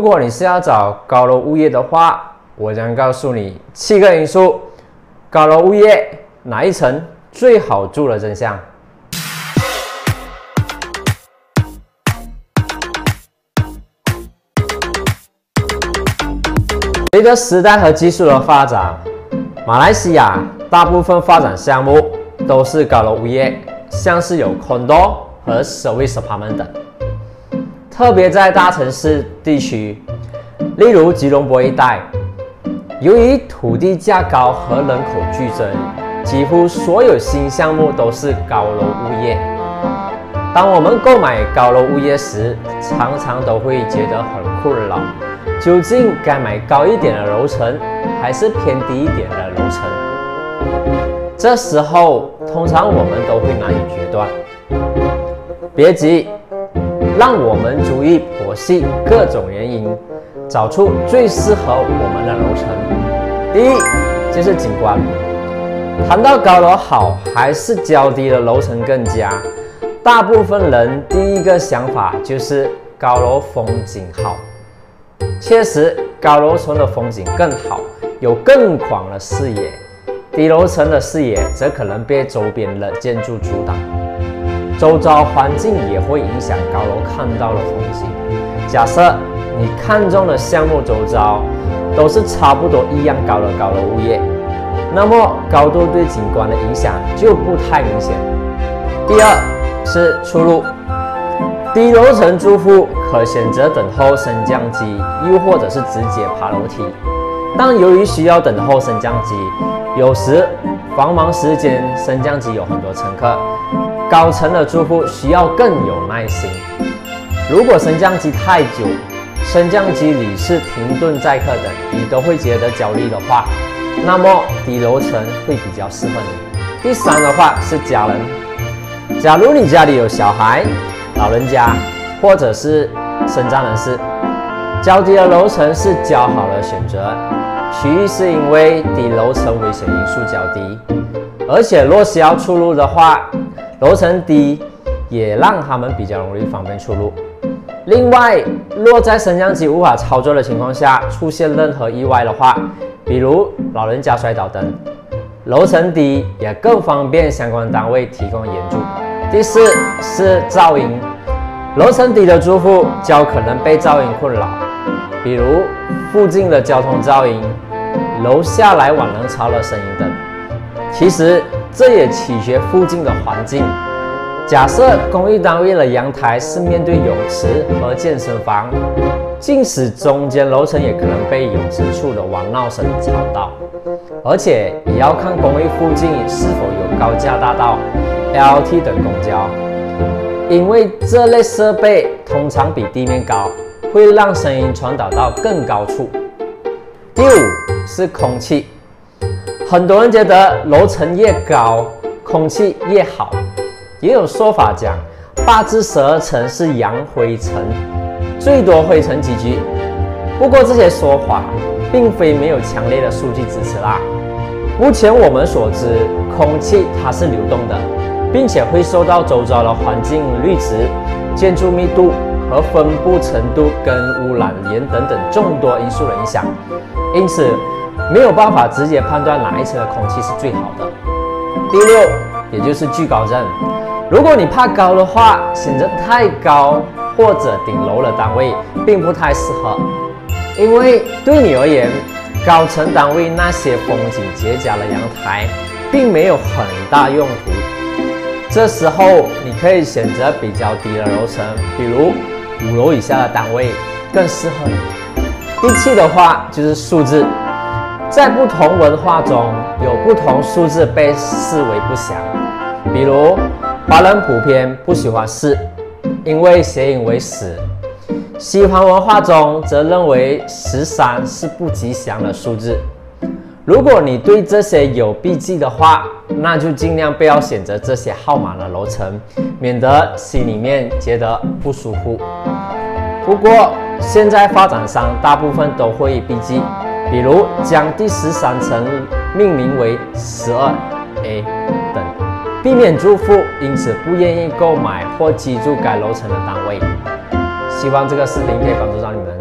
如果你是要找高楼物业的话，我将告诉你七个因素，高楼物业哪一层最好住的真相。随着时代和技术的发展，马来西亚大部分发展项目都是高楼物业，像是有 condo 和 service apartment 等。特别在大城市地区，例如吉隆坡一带，由于土地价高和人口剧增，几乎所有新项目都是高楼物业。当我们购买高楼物业时，常常都会觉得很困扰。究竟该买高一点的楼层，还是偏低一点的楼层？这时候，通常我们都会难以决断。别急，让我们逐一剖析各种原因，找出最适合我们的楼层。第一，就是景观。谈到高楼好还是较低的楼层更佳，大部分人第一个想法就是高楼风景好。确实，高楼层的风景更好，有更广的视野；低楼层的视野则可能被周边的建筑阻挡，周遭环境也会影响高楼看到的风景。假设你看中的项目周遭都是差不多一样高的高楼物业，那么高度对景观的影响就不太明显。第二是出入。低楼层住户可选择等候升降机，又或者是直接爬楼梯。但由于需要等候升降机，有时繁忙时间升降机有很多乘客，高层的住户需要更有耐心。如果升降机太久，升降机里是停顿载客的，你都会觉得焦虑的话，那么低楼层会比较适合你。第三的话是家人，假如你家里有小孩。老人家，或者是身障人士，较低的楼层是较好的选择。其一是因为低楼层危险因素较低，而且若需要出入的话，楼层低也让他们比较容易方便出入。另外，若在升降机无法操作的情况下出现任何意外的话，比如老人家摔倒等，楼层低也更方便相关单位提供援助。第四是噪音。楼层低的住户较可能被噪音困扰，比如附近的交通噪音、楼下来往人潮的声音等。其实这也取决附近的环境。假设公寓单位的阳台是面对泳池和健身房，即使中间楼层也可能被泳池处的玩闹声吵到。而且也要看公寓附近是否有高架大道、LRT 等公交。因为这类设备通常比地面高，会让声音传导到更高处。第五是空气，很多人觉得楼层越高，空气越好。也有说法讲，八至十二层是阳灰层，最多灰尘几居。不过这些说法并非没有强烈的数据支持啦。目前我们所知，空气它是流动的。并且会受到周遭的环境绿植、建筑密度和分布程度跟污染源等等众多因素的影响，因此没有办法直接判断哪一层的空气是最好的。第六，也就是惧高症。如果你怕高的话，选择太高或者顶楼的单位并不太适合，因为对你而言，高层单位那些风景绝佳的阳台并没有很大用途。这时候你可以选择比较低的楼层，比如五楼以下的单位更适合你。第七的话就是数字，在不同文化中有不同数字被视为不祥，比如华人普遍不喜欢四，因为谐音为死；西方文化中则认为十三是不吉祥的数字。如果你对这些有避忌的话，那就尽量不要选择这些号码的楼层，免得心里面觉得不舒服。不过现在发展商大部分都会避忌，比如将第十三层命名为十二 A 等，避免住户因此不愿意购买或居住该楼层的单位。希望这个视频可以帮助到你们。